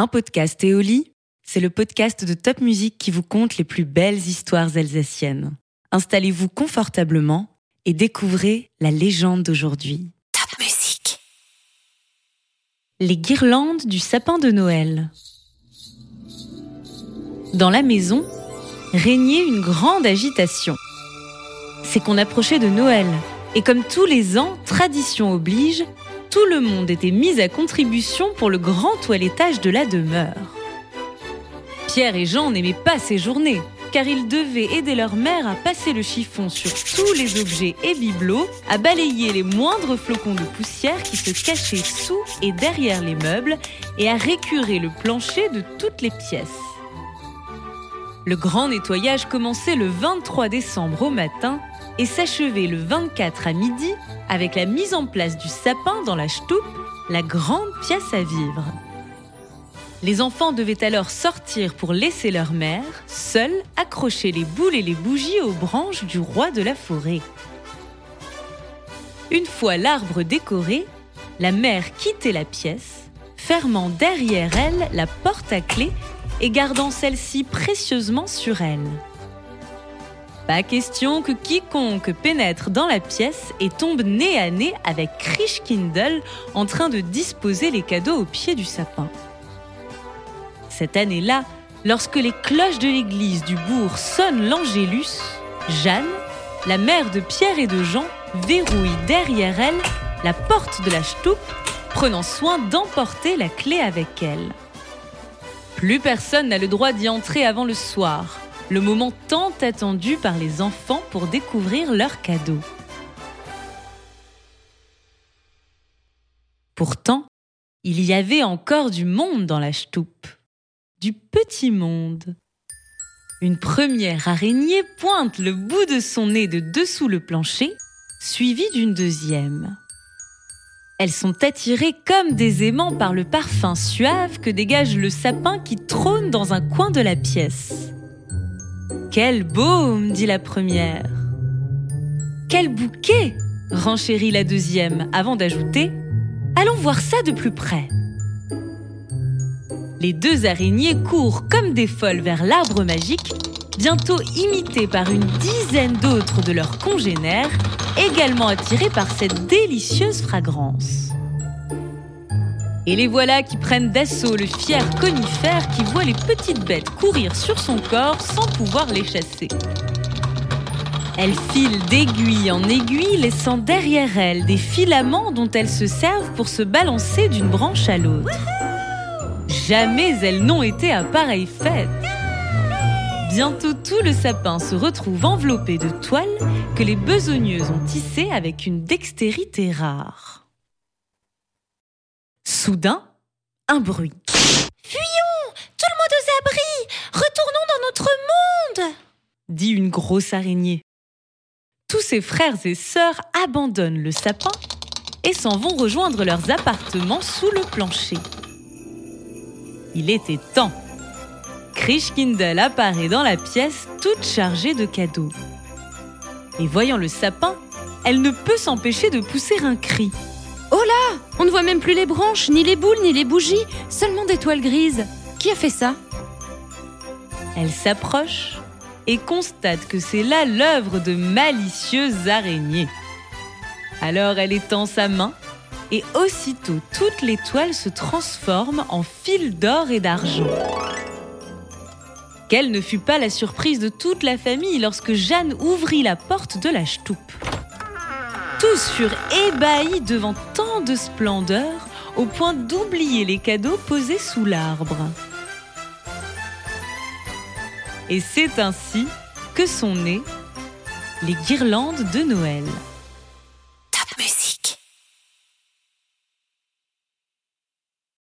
Un podcast Éoli, c'est le podcast de Top Music qui vous conte les plus belles histoires alsaciennes. Installez-vous confortablement et découvrez la légende d'aujourd'hui. Top Music. Les guirlandes du sapin de Noël. Dans la maison, régnait une grande agitation. C'est qu'on approchait de Noël, et comme tous les ans, tradition oblige, tout le monde était mis à contribution pour le grand toilettage de la demeure. Pierre et Jean n'aimaient pas ces journées, car ils devaient aider leur mère à passer le chiffon sur tous les objets et bibelots, à balayer les moindres flocons de poussière qui se cachaient sous et derrière les meubles, et à récurer le plancher de toutes les pièces. Le grand nettoyage commençait le 23 décembre au matin et s'achevait le 24 à midi avec la mise en place du sapin dans la Stoup, la grande pièce à vivre. Les enfants devaient alors sortir pour laisser leur mère, seule, accrocher les boules et les bougies aux branches du roi de la forêt. Une fois l'arbre décoré, la mère quittait la pièce, fermant derrière elle la porte à clé et gardant celle-ci précieusement sur elle. Pas question que quiconque pénètre dans la pièce et tombe nez à nez avec Krishkindel en train de disposer les cadeaux au pied du sapin. Cette année-là, lorsque les cloches de l'église du bourg sonnent l'Angélus, Jeanne, la mère de Pierre et de Jean, verrouille derrière elle la porte de la Stoup, prenant soin d'emporter la clé avec elle. Plus personne n'a le droit d'y entrer avant le soir, le moment tant attendu par les enfants pour découvrir leurs cadeaux. Pourtant, il y avait encore du monde dans la Stoup. Du petit monde. Une première araignée pointe le bout de son nez de dessous le plancher, suivie d'une deuxième. Elles sont attirées comme des aimants par le parfum suave que dégage le sapin qui trône dans un coin de la pièce. Quel baume dit la première. Quel bouquet renchérit la deuxième avant d'ajouter Allons voir ça de plus près. Les deux araignées courent comme des folles vers l'arbre magique, bientôt imitées par une dizaine d'autres de leurs congénères également attirés par cette délicieuse fragrance. Et les voilà qui prennent d'assaut le fier conifère qui voit les petites bêtes courir sur son corps sans pouvoir les chasser. Elles filent d'aiguille en aiguille, laissant derrière elles des filaments dont elles se servent pour se balancer d'une branche à l'autre. Jamais elles n'ont été à pareille fête. Bientôt tout le sapin se retrouve enveloppé de toiles que les besogneuses ont tissées avec une dextérité rare. Soudain, un bruit. Fuyons Tout le monde aux abris Retournons dans notre monde dit une grosse araignée. Tous ses frères et sœurs abandonnent le sapin et s'en vont rejoindre leurs appartements sous le plancher. Il était temps. Krishkindel apparaît dans la pièce toute chargée de cadeaux. Et voyant le sapin, elle ne peut s'empêcher de pousser un cri. Oh là On ne voit même plus les branches, ni les boules, ni les bougies, seulement des toiles grises. Qui a fait ça? Elle s'approche et constate que c'est là l'œuvre de malicieuses araignées. Alors elle étend sa main et aussitôt toutes les toiles se transforment en fils d'or et d'argent. Quelle ne fut pas la surprise de toute la famille lorsque Jeanne ouvrit la porte de la Stoup. Tous furent ébahis devant tant de splendeur au point d'oublier les cadeaux posés sous l'arbre. Et c'est ainsi que sont nées les guirlandes de Noël.